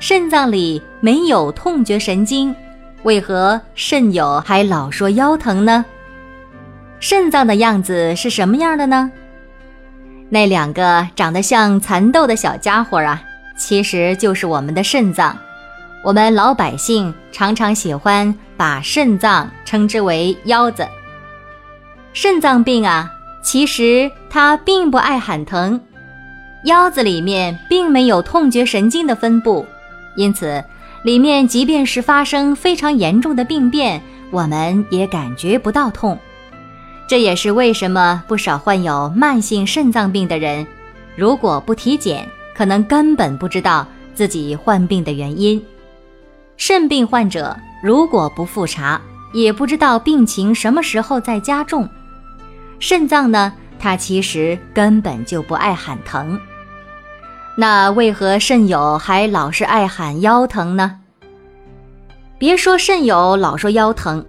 肾脏里没有痛觉神经，为何肾友还老说腰疼呢？肾脏的样子是什么样的呢？那两个长得像蚕豆的小家伙啊，其实就是我们的肾脏。我们老百姓常常喜欢把肾脏称之为腰子。肾脏病啊，其实它并不爱喊疼。腰子里面并没有痛觉神经的分布，因此里面即便是发生非常严重的病变，我们也感觉不到痛。这也是为什么不少患有慢性肾脏病的人，如果不体检，可能根本不知道自己患病的原因。肾病患者如果不复查，也不知道病情什么时候在加重。肾脏呢？它其实根本就不爱喊疼，那为何肾友还老是爱喊腰疼呢？别说肾友老说腰疼，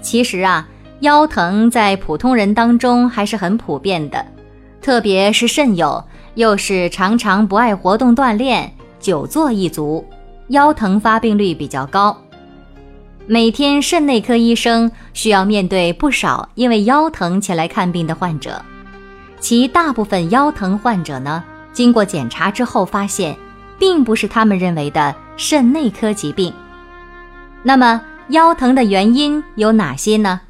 其实啊，腰疼在普通人当中还是很普遍的，特别是肾友又是常常不爱活动锻炼、久坐一族，腰疼发病率比较高。每天肾内科医生需要面对不少因为腰疼前来看病的患者。其大部分腰疼患者呢，经过检查之后发现，并不是他们认为的肾内科疾病。那么腰疼的原因有哪些呢？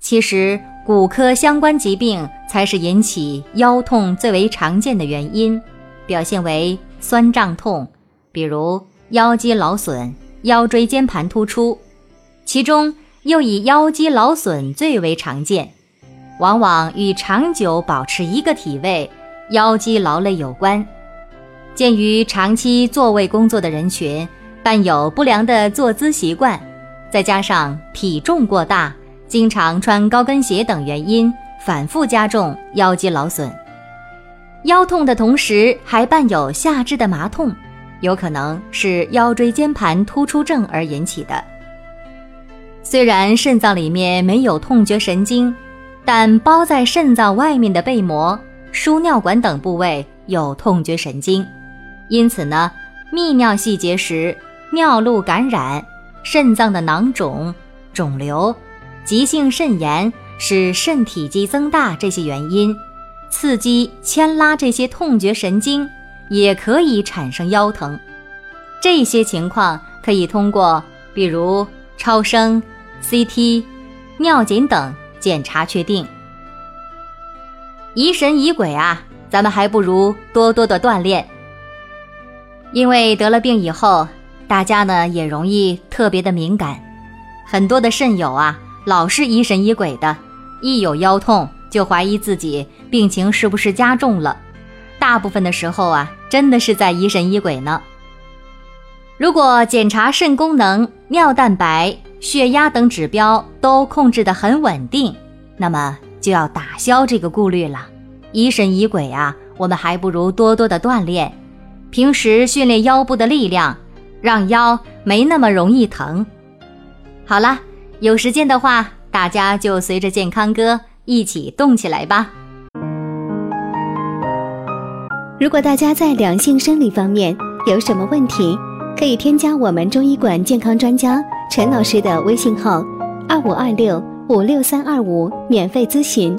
其实骨科相关疾病才是引起腰痛最为常见的原因，表现为酸胀痛，比如腰肌劳损、腰椎间盘突出，其中又以腰肌劳损最为常见。往往与长久保持一个体位、腰肌劳累有关。鉴于长期坐位工作的人群伴有不良的坐姿习惯，再加上体重过大、经常穿高跟鞋等原因，反复加重腰肌劳损。腰痛的同时还伴有下肢的麻痛，有可能是腰椎间盘突出症而引起的。虽然肾脏里面没有痛觉神经。但包在肾脏外面的背膜、输尿管等部位有痛觉神经，因此呢，泌尿系结石、尿路感染、肾脏的囊肿、肿瘤、急性肾炎使肾体积增大这些原因，刺激牵拉这些痛觉神经，也可以产生腰疼。这些情况可以通过比如超声、CT、尿检等。检查确定，疑神疑鬼啊，咱们还不如多多的锻炼。因为得了病以后，大家呢也容易特别的敏感，很多的肾友啊老是疑神疑鬼的，一有腰痛就怀疑自己病情是不是加重了。大部分的时候啊，真的是在疑神疑鬼呢。如果检查肾功能、尿蛋白。血压等指标都控制得很稳定，那么就要打消这个顾虑了。疑神疑鬼啊，我们还不如多多的锻炼，平时训练腰部的力量，让腰没那么容易疼。好了，有时间的话，大家就随着健康哥一起动起来吧。如果大家在两性生理方面有什么问题，可以添加我们中医馆健康专家。陈老师的微信号：二五二六五六三二五，免费咨询。